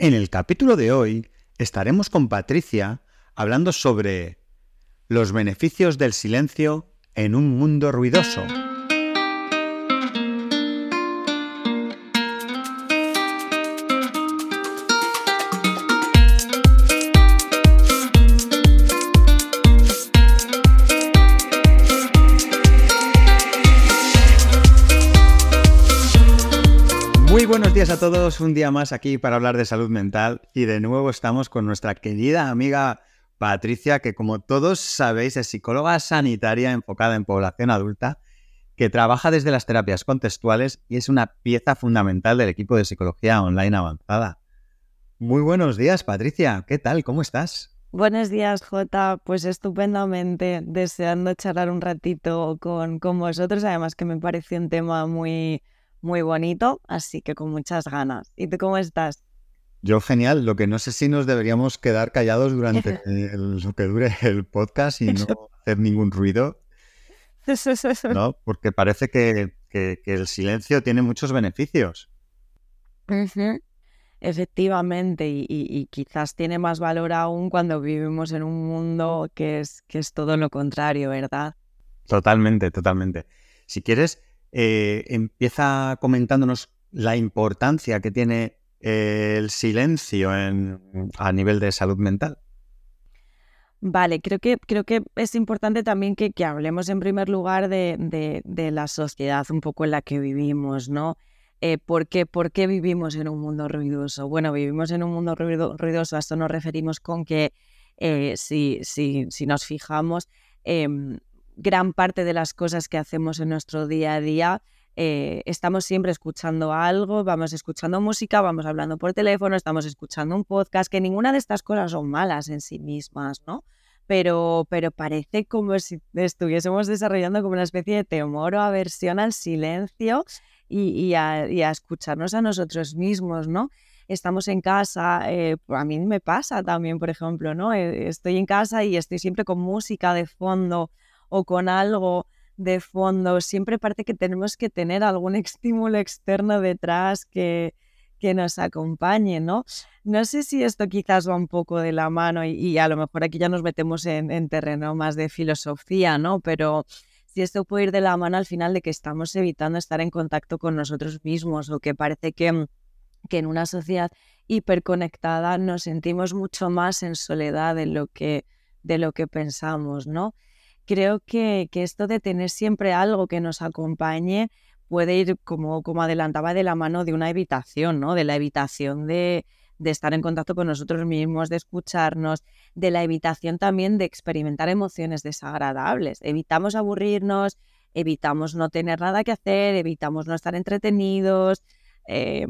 En el capítulo de hoy estaremos con Patricia hablando sobre los beneficios del silencio en un mundo ruidoso. Días a todos, un día más aquí para hablar de salud mental y de nuevo estamos con nuestra querida amiga Patricia, que como todos sabéis es psicóloga sanitaria enfocada en población adulta, que trabaja desde las terapias contextuales y es una pieza fundamental del equipo de psicología online avanzada. Muy buenos días, Patricia, ¿qué tal? ¿Cómo estás? Buenos días, Jota. Pues estupendamente, deseando charlar un ratito con, con vosotros. Además que me parece un tema muy, muy bonito, así que con muchas ganas. ¿Y tú cómo estás? Yo genial, lo que no sé si nos deberíamos quedar callados durante el- lo que dure el podcast y no hacer ningún ruido, ¿no? Porque parece que, que- que el silencio tiene muchos beneficios. Efectivamente, y, y- y quizás tiene más valor aún cuando vivimos en un mundo que es, que es todo lo contrario, ¿verdad? Totalmente, totalmente. Si quieres, eh, empieza comentándonos la importancia que tiene el silencio en- a nivel de salud mental. Vale, creo que, creo que es importante también que, hablemos en primer lugar de, la sociedad un poco en la que vivimos, ¿no? Eh, ¿por qué, por qué vivimos en un mundo ruidoso? Bueno, vivimos en un mundo ruido- ruidoso, a esto nos referimos con que eh, si, si, si nos fijamos, em, gran parte de las cosas que hacemos en nuestro día a día, eh, estamos siempre escuchando algo, vamos escuchando música, vamos hablando por teléfono, estamos escuchando un podcast, que ninguna de estas cosas son malas en sí mismas, ¿no? pero, pero parece como si estuviésemos desarrollando como una especie de temor o aversión al silencio y, a escucharnos a nosotros mismos, ¿no? Estamos en casa, eh, a mí me pasa también, por ejemplo, ¿no? Eh, Estoy en casa y estoy siempre con música de fondo o con algo de fondo. Siempre parece que tenemos que tener algún estímulo externo detrás que, que nos acompañe, ¿no? No sé si esto quizás va un poco de la mano y, y a lo mejor aquí ya nos metemos en, en terreno más de filosofía, ¿no? Pero si esto puede ir de la mano al final de que estamos evitando estar en contacto con nosotros mismos o que parece que, que en una sociedad hiperconectada nos sentimos mucho más en soledad de lo que, de lo que pensamos, ¿no? Creo que, que esto de tener siempre algo que nos acompañe puede ir, como, como adelantaba, de la mano de una evitación, ¿no? De la evitación de, de estar en contacto con nosotros mismos, de escucharnos, de la evitación también de experimentar emociones desagradables. Evitamos aburrirnos, evitamos no tener nada que hacer, evitamos no estar entretenidos. eh,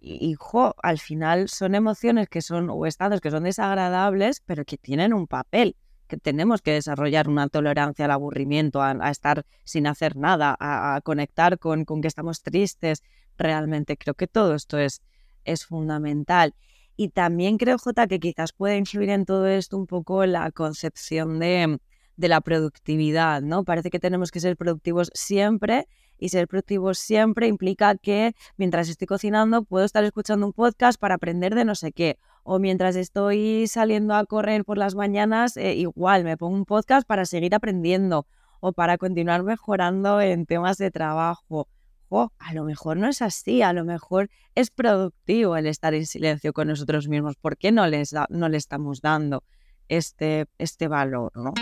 y, jo, al final son emociones que son, o estados que son desagradables, pero que tienen un papel que tenemos que desarrollar una tolerancia al aburrimiento, a, estar sin hacer nada, a, conectar con, con, que estamos tristes. Realmente creo que todo esto es, es fundamental. Y también creo, Jota, que quizás puede influir en todo esto un poco la concepción de, de la productividad, ¿no? Parece que tenemos que ser productivos siempre y ser productivos siempre implica que mientras estoy cocinando puedo estar escuchando un podcast para aprender de no sé qué. O mientras estoy saliendo a correr por las mañanas, eh, igual me pongo un podcast para seguir aprendiendo o para continuar mejorando en temas de trabajo. Oh, a lo mejor no es así, a lo mejor es productivo el estar en silencio con nosotros mismos. ¿Por qué no, les da, no le estamos dando este, este valor? ¿no?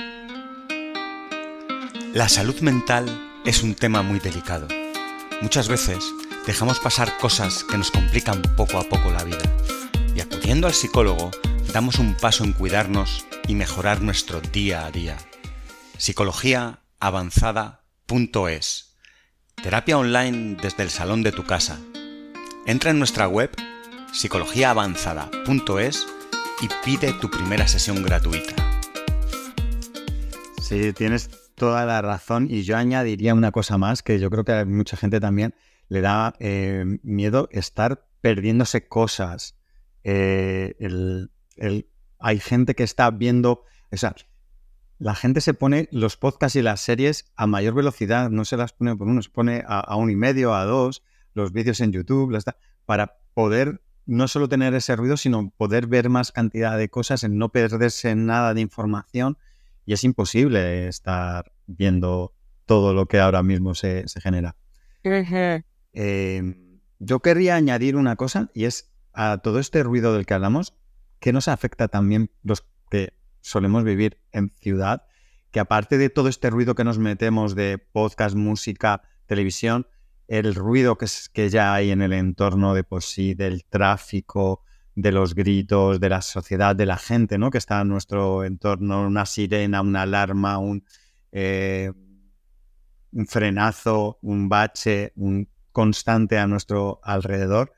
La salud mental es un tema muy delicado. Muchas veces dejamos pasar cosas que nos complican poco a poco la vida. Y acudiendo al psicólogo, damos un paso en cuidarnos y mejorar nuestro día a día. Psicologiaavanzada.es Terapia online desde el salón de tu casa. Entra en nuestra web psicologiaavanzada.es y pide tu primera sesión gratuita. Sí, tienes toda la razón y yo añadiría una cosa más que yo creo que a mucha gente también le da eh, miedo estar perdiéndose cosas. Eh, el, el, hay gente que está viendo, o sea, la gente se pone los podcasts y las series a mayor velocidad, no se las pone por uno, se pone a, a un y medio, a dos, los vídeos en YouTube, las, para poder no solo tener ese ruido, sino poder ver más cantidad de cosas, en no perderse nada de información. Y es imposible estar viendo todo lo que ahora mismo se, genera. Em, yo querría añadir una cosa y es a todo este ruido del que hablamos, que nos afecta también los que solemos vivir en ciudad, que aparte de todo este ruido que nos metemos de podcast, música, televisión, el ruido que, que ya hay en el entorno de por sí, del tráfico, de los gritos, de la sociedad, de la gente, ¿no? Que está en nuestro entorno, una sirena, una alarma, eh, un frenazo, un bache, un constante a nuestro alrededor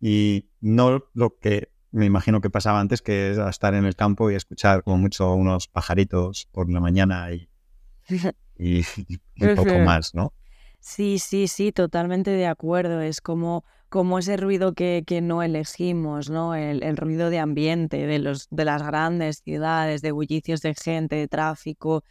y no lo que me imagino que pasaba antes, que es estar en el campo y escuchar como mucho unos pajaritos por la mañana y, y, poco más, ¿no? Sí, sí, sí, totalmente de acuerdo. Es como, como ese ruido que, que no elegimos, ¿no? El, el, ruido de ambiente de, los, de las grandes ciudades, de bullicios de gente, de tráfico.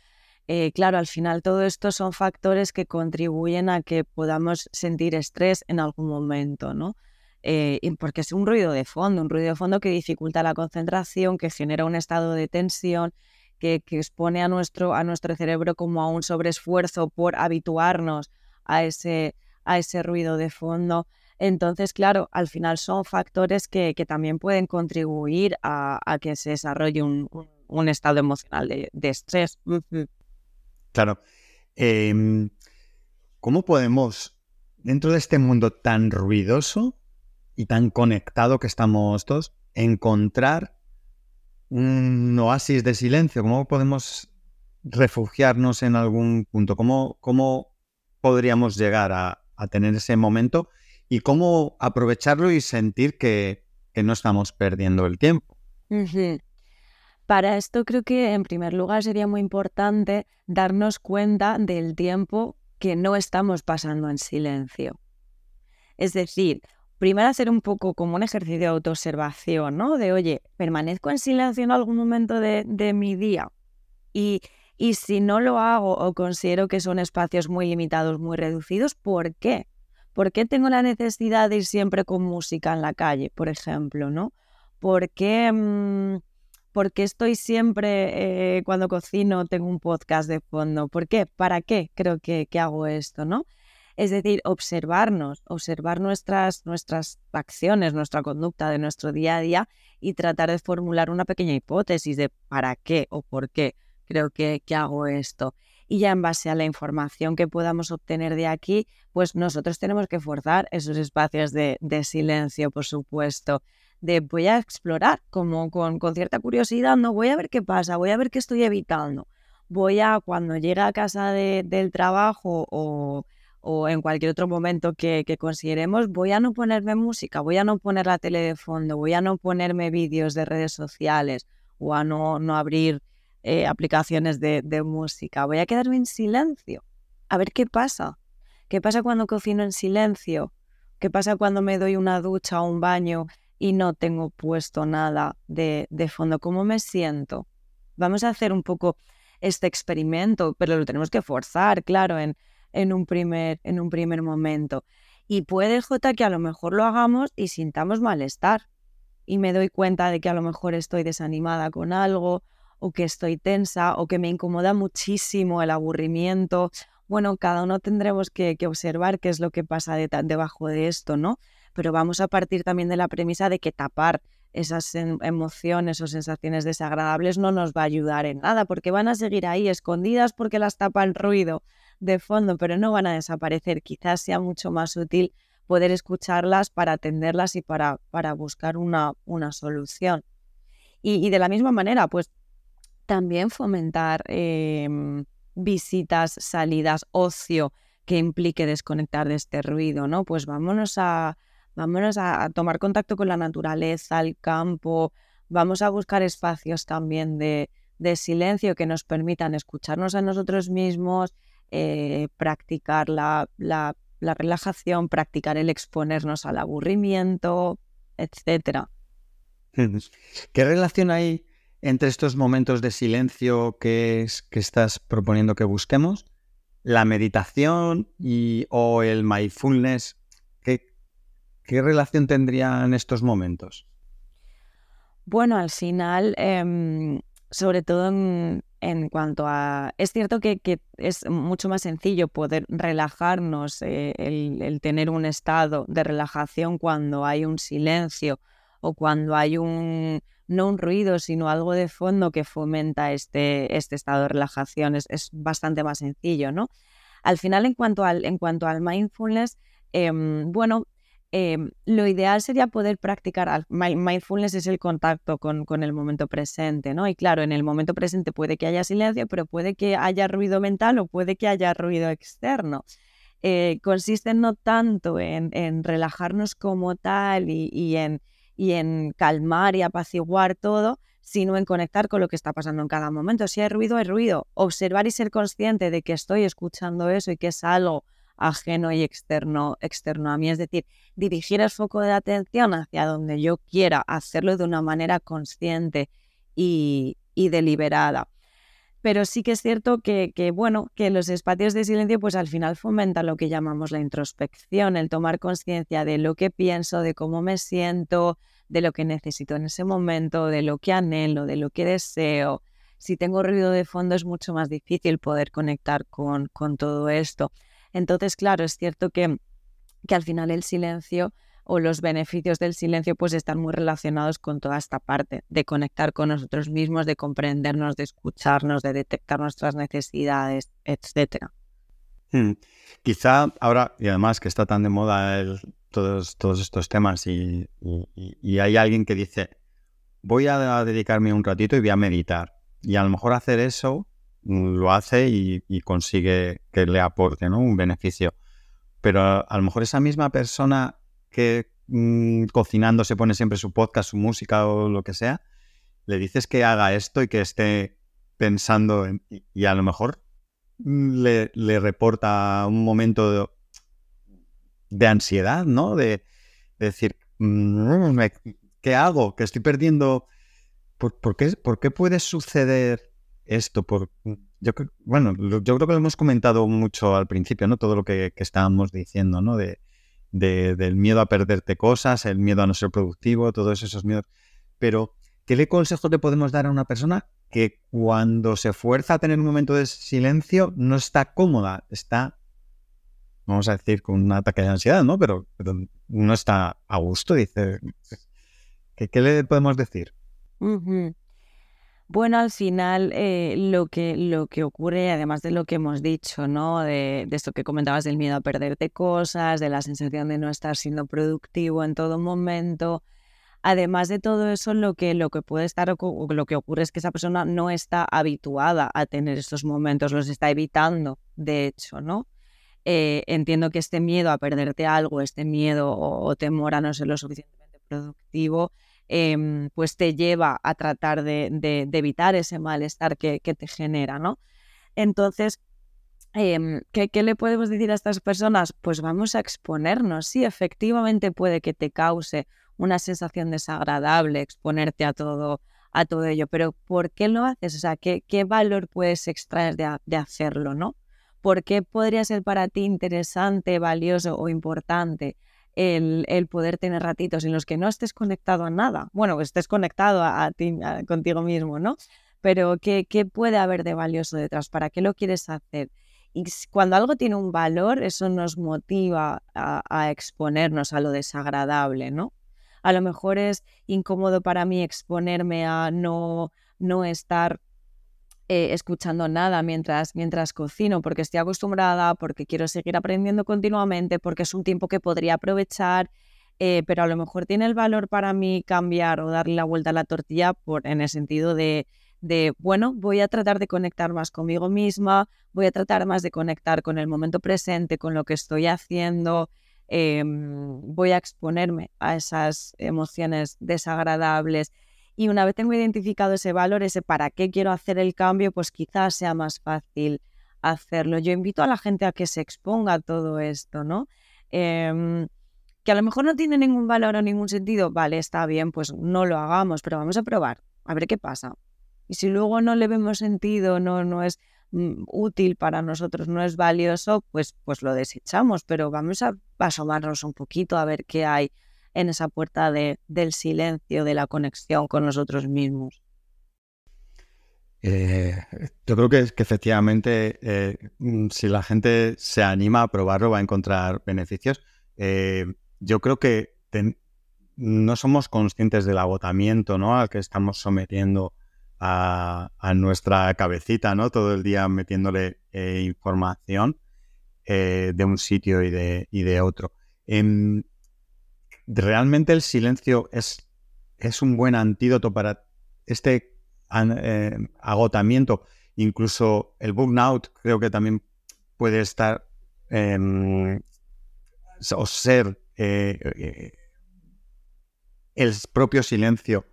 Eh, claro, al final todo esto son factores que contribuyen a que podamos sentir estrés en algún momento, ¿no? Eh, porque es un ruido de fondo, un ruido de fondo que dificulta la concentración, que genera un estado de tensión, que, que expone a nuestro, a nuestro cerebro como a un sobreesfuerzo por habituarnos a ese, a ese ruido de fondo. Entonces, claro, al final son factores que, también pueden contribuir a, que se desarrolle un, estado emocional de, estrés. Claro. Em, ¿Cómo podemos, dentro de este mundo tan ruidoso y tan conectado que estamos todos, encontrar un oasis de silencio? ¿Cómo podemos refugiarnos en algún punto? ¿Cómo, cómo podríamos llegar a, tener ese momento y cómo aprovecharlo y sentir que, no estamos perdiendo el tiempo. Para esto creo que en primer lugar sería muy importante darnos cuenta del tiempo que no estamos pasando en silencio. Es decir, primero hacer un poco como un ejercicio de autoobservación, ¿no? De, oye, permanezco en silencio en algún momento de, mi día y y si no lo hago o considero que son espacios muy limitados, muy reducidos, ¿por qué? ¿Por qué tengo la necesidad de ir siempre con música en la calle, por ejemplo, ¿no? ¿Por qué, mm, estoy siempre eh, cuando cocino tengo un podcast de fondo? ¿Por qué? ¿Para qué creo que, hago esto, no? Es decir, observarnos, observar nuestras, nuestras acciones, nuestra conducta de nuestro día a día y tratar de formular una pequeña hipótesis de para qué o por qué creo que, hago esto. Y ya en base a la información que podamos obtener de aquí, pues nosotros tenemos que forzar esos espacios de, silencio, por supuesto, de voy a explorar como con, cierta curiosidad, no voy a ver qué pasa, voy a ver qué estoy evitando. Voy a, cuando llegue a casa del trabajo o, en cualquier otro momento que, que, consideremos, voy a no ponerme música, voy a no poner la tele de fondo, voy a no ponerme vídeos de redes sociales o a no, no abrir eh, aplicaciones de, música. Voy a quedarme en silencio, a ver qué pasa. ¿Qué pasa cuando cocino en silencio? ¿Qué pasa cuando me doy una ducha o un baño y no tengo puesto nada de, fondo? ¿Cómo me siento? Vamos a hacer un poco este experimento, pero lo tenemos que forzar, claro, en, en, un, primer, en un primer momento. Y puede, J, que a lo mejor lo hagamos y sintamos malestar. Y me doy cuenta de que a lo mejor estoy desanimada con algo o que estoy tensa o que me incomoda muchísimo el aburrimiento. Bueno, cada uno tendremos que, observar qué es lo que pasa debajo de esto, ¿no? Pero vamos a partir también de la premisa de que tapar esas emociones o sensaciones desagradables no nos va a ayudar en nada, porque van a seguir ahí escondidas porque las tapa el ruido de fondo, pero no van a desaparecer. Quizás sea mucho más útil poder escucharlas para atenderlas y para, para buscar una, una solución. Y, y, de la misma manera, pues también fomentar em, visitas, salidas, ocio que implique desconectar de este ruido, ¿no? Pues vámonos a, vámonos a, tomar contacto con la naturaleza, el campo, vamos a buscar espacios también de, silencio que nos permitan escucharnos a nosotros mismos, eh, practicar la, la, relajación, practicar el exponernos al aburrimiento, etc. ¿Qué relación hay entre estos momentos de silencio que, que estás proponiendo que busquemos, la meditación y, o el mindfulness, ¿qué, ¿qué relación tendrían estos momentos? Bueno, al final, em, sobre todo en, cuanto a... Es cierto que, es mucho más sencillo poder relajarnos, eh, el, tener un estado de relajación cuando hay un silencio o cuando hay un, no un ruido, sino algo de fondo que fomenta este, este estado de relajación. Es, bastante más sencillo, ¿no? Al final, en cuanto al, en cuanto al mindfulness, em, bueno, Em, lo ideal sería poder practicar, mindfulness es el contacto con, con, el momento presente, ¿no? Y claro, en el momento presente puede que haya silencio, pero puede que haya ruido mental o puede que haya ruido externo. Eh, consiste no tanto en, en, relajarnos como tal y, y, en, y en calmar y apaciguar todo, sino en conectar con lo que está pasando en cada momento. Si hay ruido, hay ruido. Observar y ser consciente de que estoy escuchando eso y que es algo ajeno y externo, externo a mí. Es decir, dirigir el foco de atención hacia donde yo quiera, hacerlo de una manera consciente y, deliberada. Pero sí que es cierto que, bueno, que los espacios de silencio, pues al final fomentan lo que llamamos la introspección, el tomar conciencia de lo que pienso, de cómo me siento, de lo que necesito en ese momento, de lo que anhelo, de lo que deseo. Si tengo ruido de fondo es mucho más difícil poder conectar con, con todo esto. Entonces, claro, es cierto que, que al final el silencio o los beneficios del silencio pues están muy relacionados con toda esta parte de conectar con nosotros mismos, de comprendernos, de escucharnos, de detectar nuestras necesidades, etcétera. Hmm. Quizá ahora, y además que está tan de moda todos, todos estos temas y, hay alguien que dice, voy a dedicarme un ratito y voy a meditar. Y a lo mejor hacer eso lo hace y, consigue que le aporte un beneficio. Pero a, lo mejor esa misma persona que mm, cocinando se pone siempre su podcast, su música o lo que sea, le dices que haga esto y que esté pensando y, a lo mejor mm, le, reporta un momento de, ansiedad, ¿no? De, decir, mm, ¿qué hago? Que estoy perdiendo... ¿Por, qué, ¿Por qué puede suceder esto? Por, yo, bueno, yo creo que lo hemos comentado mucho al principio, ¿no? Todo lo que, estábamos diciendo, ¿no? De, del miedo a perderte cosas, el miedo a no ser productivo, todos esos miedos. Pero, ¿qué le consejo le podemos dar a una persona que cuando se fuerza a tener un momento de silencio no está cómoda, está, vamos a decir, con un ataque de ansiedad, ¿no? Pero, no está a gusto, dice. ¿Qué, le podemos decir? Bueno, al final eh, lo, que, lo que ocurre, además de lo que hemos dicho, ¿no? De, esto que comentabas del miedo a perderte cosas, de la sensación de no estar siendo productivo en todo momento, además de todo eso, lo que, lo que puede estar, lo que ocurre es que esa persona no está habituada a tener estos momentos, los está evitando, de hecho, ¿no? Eh, entiendo que este miedo a perderte algo, este miedo o temor a no ser lo suficientemente productivo, Em, pues te lleva a tratar de, evitar ese malestar que, te genera, ¿no? Entonces, em, ¿qué, le podemos decir a estas personas? Pues vamos a exponernos. Sí, efectivamente puede que te cause una sensación desagradable exponerte a todo, a todo ello, pero ¿por qué lo haces? O sea, ¿qué, valor puedes extraer de, de hacerlo, no? ¿Por qué podría ser para ti interesante, valioso o importante el, poder tener ratitos en los que no estés conectado a nada. Bueno, estés conectado a, ti, contigo mismo, ¿no? Pero ¿qué, puede haber de valioso detrás? ¿Para qué lo quieres hacer? Y cuando algo tiene un valor, eso nos motiva a, a, exponernos a lo desagradable, ¿no? A lo mejor es incómodo para mí exponerme a no, no estar eh, escuchando nada mientras, mientras cocino, porque estoy acostumbrada, porque quiero seguir aprendiendo continuamente, porque es un tiempo que podría aprovechar, eh, pero a lo mejor tiene el valor para mí cambiar o darle la vuelta a la tortilla por, en el sentido de, bueno, voy a tratar de conectar más conmigo misma, voy a tratar más de conectar con el momento presente, con lo que estoy haciendo, em, voy a exponerme a esas emociones desagradables y una vez tengo identificado ese valor, ese para qué quiero hacer el cambio, pues quizás sea más fácil hacerlo. Yo invito a la gente a que se exponga a todo esto, ¿no? Em, que a lo mejor no tiene ningún valor o ningún sentido, vale, está bien, pues no lo hagamos, pero vamos a probar, a ver qué pasa. Y si luego no le vemos sentido, no, no, es, mm, útil para nosotros, no es valioso, pues, pues lo desechamos, pero vamos a asomarnos un poquito a ver qué hay en esa puerta de, del silencio, de la conexión con nosotros mismos. Eh, yo creo que, efectivamente, eh, mm, si la gente se anima a probarlo, va a encontrar beneficios. Eh, yo creo que no somos conscientes del agotamiento ¿no? al que estamos sometiendo a, nuestra cabecita, ¿no? Todo el día metiéndole información de un sitio y de, y de otro. Realmente el silencio es, es un buen antídoto para este eh, agotamiento, incluso el burnout creo que también puede estar em, o ser eh, eh, el propio silencio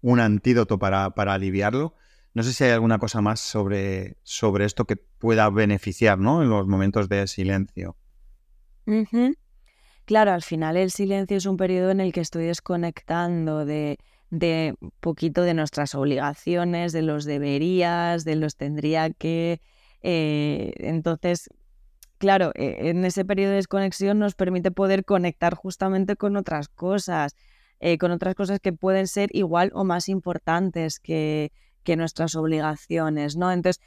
un antídoto para, para, aliviarlo. No sé si hay alguna cosa más sobre, sobre esto que pueda beneficiar ¿no? en los momentos de silencio. Claro, al final el silencio es un periodo en el que estoy desconectando de, de poquito de nuestras obligaciones, de los deberías, de los tendría que. Eh, entonces, claro, e, en ese periodo de desconexión nos permite poder conectar justamente con otras cosas, eh, con otras cosas que pueden ser igual o más importantes que, que nuestras obligaciones, ¿no? Entonces,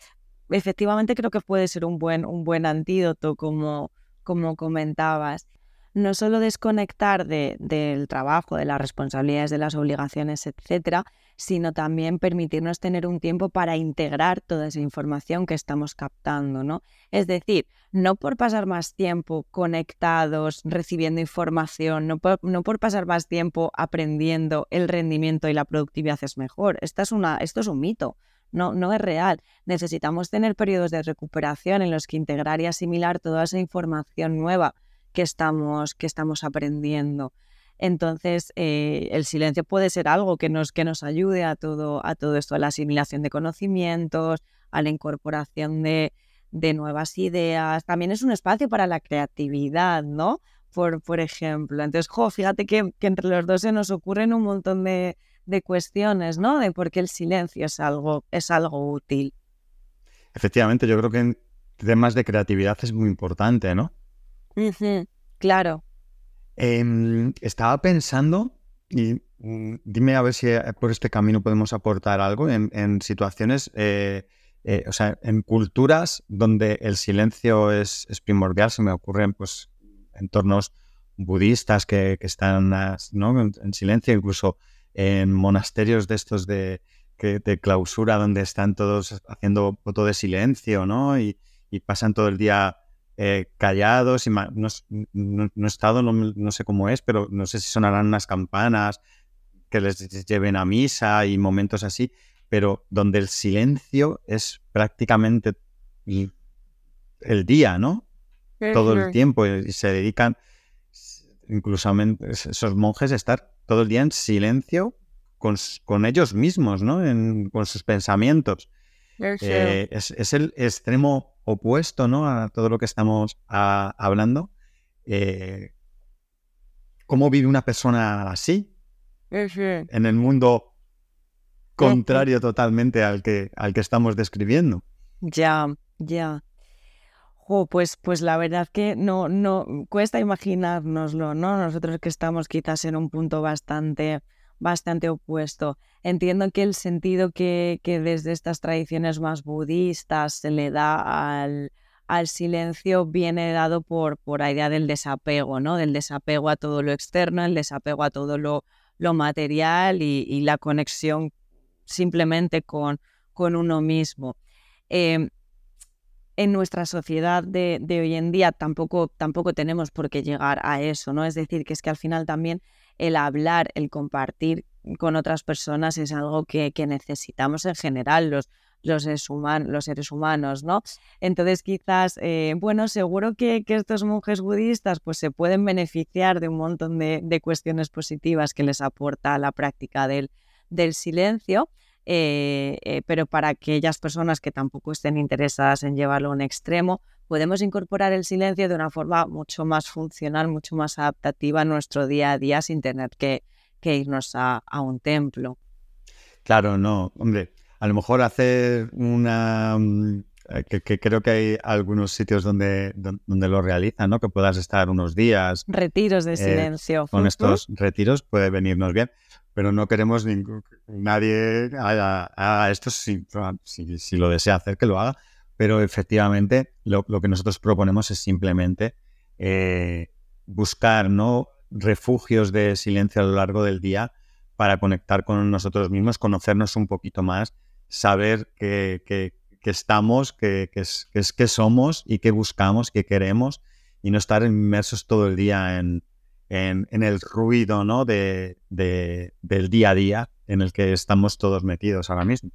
efectivamente creo que puede ser un buen, un buen antídoto, como, como comentabas no solo desconectar del trabajo, de las responsabilidades, de las obligaciones, etcétera, sino también permitirnos tener un tiempo para integrar toda esa información que estamos captando, ¿no? Es decir, no por pasar más tiempo conectados, recibiendo información, no por, no por pasar más tiempo aprendiendo el rendimiento y la productividad es mejor. Esta es una, esto es un mito. No, no es real. Necesitamos tener periodos de recuperación en los que integrar y asimilar toda esa información nueva que estamos, que estamos aprendiendo. Entonces, eh, el silencio puede ser algo que nos, que nos ayude a todo, a todo esto, a la asimilación de conocimientos, a la incorporación de, de nuevas ideas. También es un espacio para la creatividad, ¿no? Por, por ejemplo. Entonces, fíjate que, que, entre los dos se nos ocurren un montón de, de, cuestiones, ¿no? De por qué el silencio es algo, es algo útil. Efectivamente, yo creo que en temas de creatividad es muy importante, ¿no? Claro. Em, estaba pensando, y mm, dime a ver si eh, por este camino podemos aportar algo, en, situaciones, eh, eh, o sea, en culturas donde el silencio es, primordial, se me ocurren pues entornos budistas que, están en, silencio, incluso en monasterios de estos de, de clausura donde están todos haciendo foto de silencio, ¿no? y pasan todo el día eh, callados, y no, he estado, no, sé cómo es, pero no sé si sonarán unas campanas que les lleven a misa y momentos así, pero donde el silencio es prácticamente el día, ¿no? Todo el tiempo y se dedican, incluso esos monjes, a estar todo el día en silencio con, ellos mismos, ¿no? con sus pensamientos. Eh, es, el extremo opuesto ¿no? a todo lo que estamos hablando. Eh, ¿Cómo vive una persona así? En el mundo contrario totalmente al que, al que estamos describiendo. Ya, ya. pues, pues la verdad que no, no cuesta imaginárnoslo, ¿no? Nosotros que estamos quizás en un punto bastante bastante opuesto. Entiendo que el sentido que, desde estas tradiciones más budistas se le da al, al silencio viene dado por, por la idea del desapego, ¿no? Del desapego a todo lo externo, el desapego a todo lo, lo material y, la conexión simplemente con, con uno mismo. Em, en nuestra sociedad de, de, hoy en día tampoco, tampoco tenemos por qué llegar a eso, ¿no? Es decir, que es que al final también el hablar, el compartir con otras personas es algo que, necesitamos en general los, los, seres los seres humanos, ¿no? Entonces quizás, eh, bueno, seguro que, estos monjes budistas pues se pueden beneficiar de un montón de, cuestiones positivas que les aporta la práctica del, del silencio, eh, eh, pero para aquellas personas que tampoco estén interesadas en llevarlo a un extremo, podemos incorporar el silencio de una forma mucho más funcional, mucho más adaptativa a nuestro día a día sin tener que, irnos a, un templo. Claro, no, hombre, a lo mejor hacer una, mm, eh, que, creo que hay algunos sitios donde, donde lo realizan, ¿no? Que puedas estar unos días. Retiros de eh, silencio. con estos retiros puede venirnos bien, pero no queremos ningún, nadie haga, esto si, si, lo desea hacer, que lo haga. Pero efectivamente lo, que nosotros proponemos es simplemente eh, buscar ¿no? refugios de silencio a lo largo del día para conectar con nosotros mismos, conocernos un poquito más, saber que, estamos, que, es, que, somos y que buscamos, que queremos, y no estar inmersos todo el día en, en, el ruido ¿no? de, del día a día en el que estamos todos metidos ahora mismo.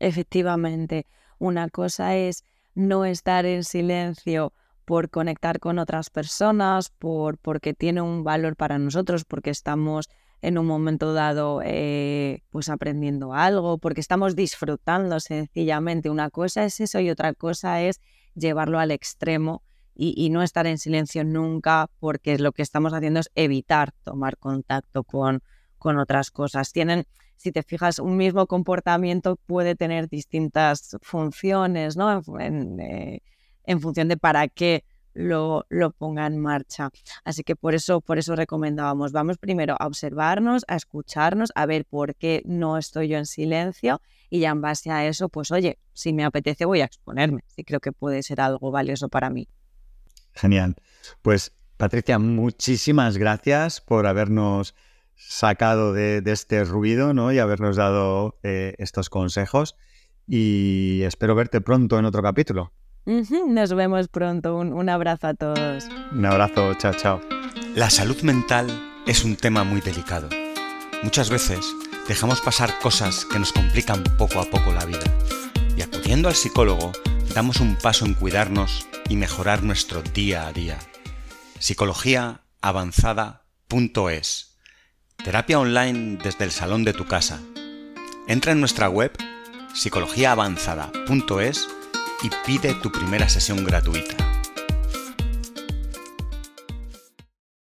Efectivamente, una cosa es no estar en silencio por conectar con otras personas, por, porque tiene un valor para nosotros, porque estamos en un momento dado eh, pues aprendiendo algo, porque estamos disfrutando sencillamente. Una cosa es eso y otra cosa es llevarlo al extremo y, no estar en silencio nunca, porque lo que estamos haciendo es evitar tomar contacto con, con otras cosas. Tienen, si te fijas, un mismo comportamiento puede tener distintas funciones, ¿no? En, eh, en función de para qué lo, lo, ponga en marcha. Así que por eso, por eso recomendábamos, vamos primero a observarnos, a escucharnos, a ver por qué no estoy yo en silencio y ya en base a eso, pues oye, si me apetece voy a exponerme, si creo que puede ser algo valioso para mí. Genial. Pues Patricia, muchísimas gracias por habernos sacado de, este ruido ¿no? y habernos dado eh, estos consejos y espero verte pronto en otro capítulo. Nos vemos pronto. Un, abrazo a todos. Un abrazo. Chao, chao. La salud mental es un tema muy delicado. Muchas veces dejamos pasar cosas que nos complican poco a poco la vida. Y acudiendo al psicólogo, damos un paso en cuidarnos y mejorar nuestro día a día. Psicologiaavanzada.es Terapia online desde el salón de tu casa. Entra en nuestra web psicologiaavanzada.es y pide tu primera sesión gratuita.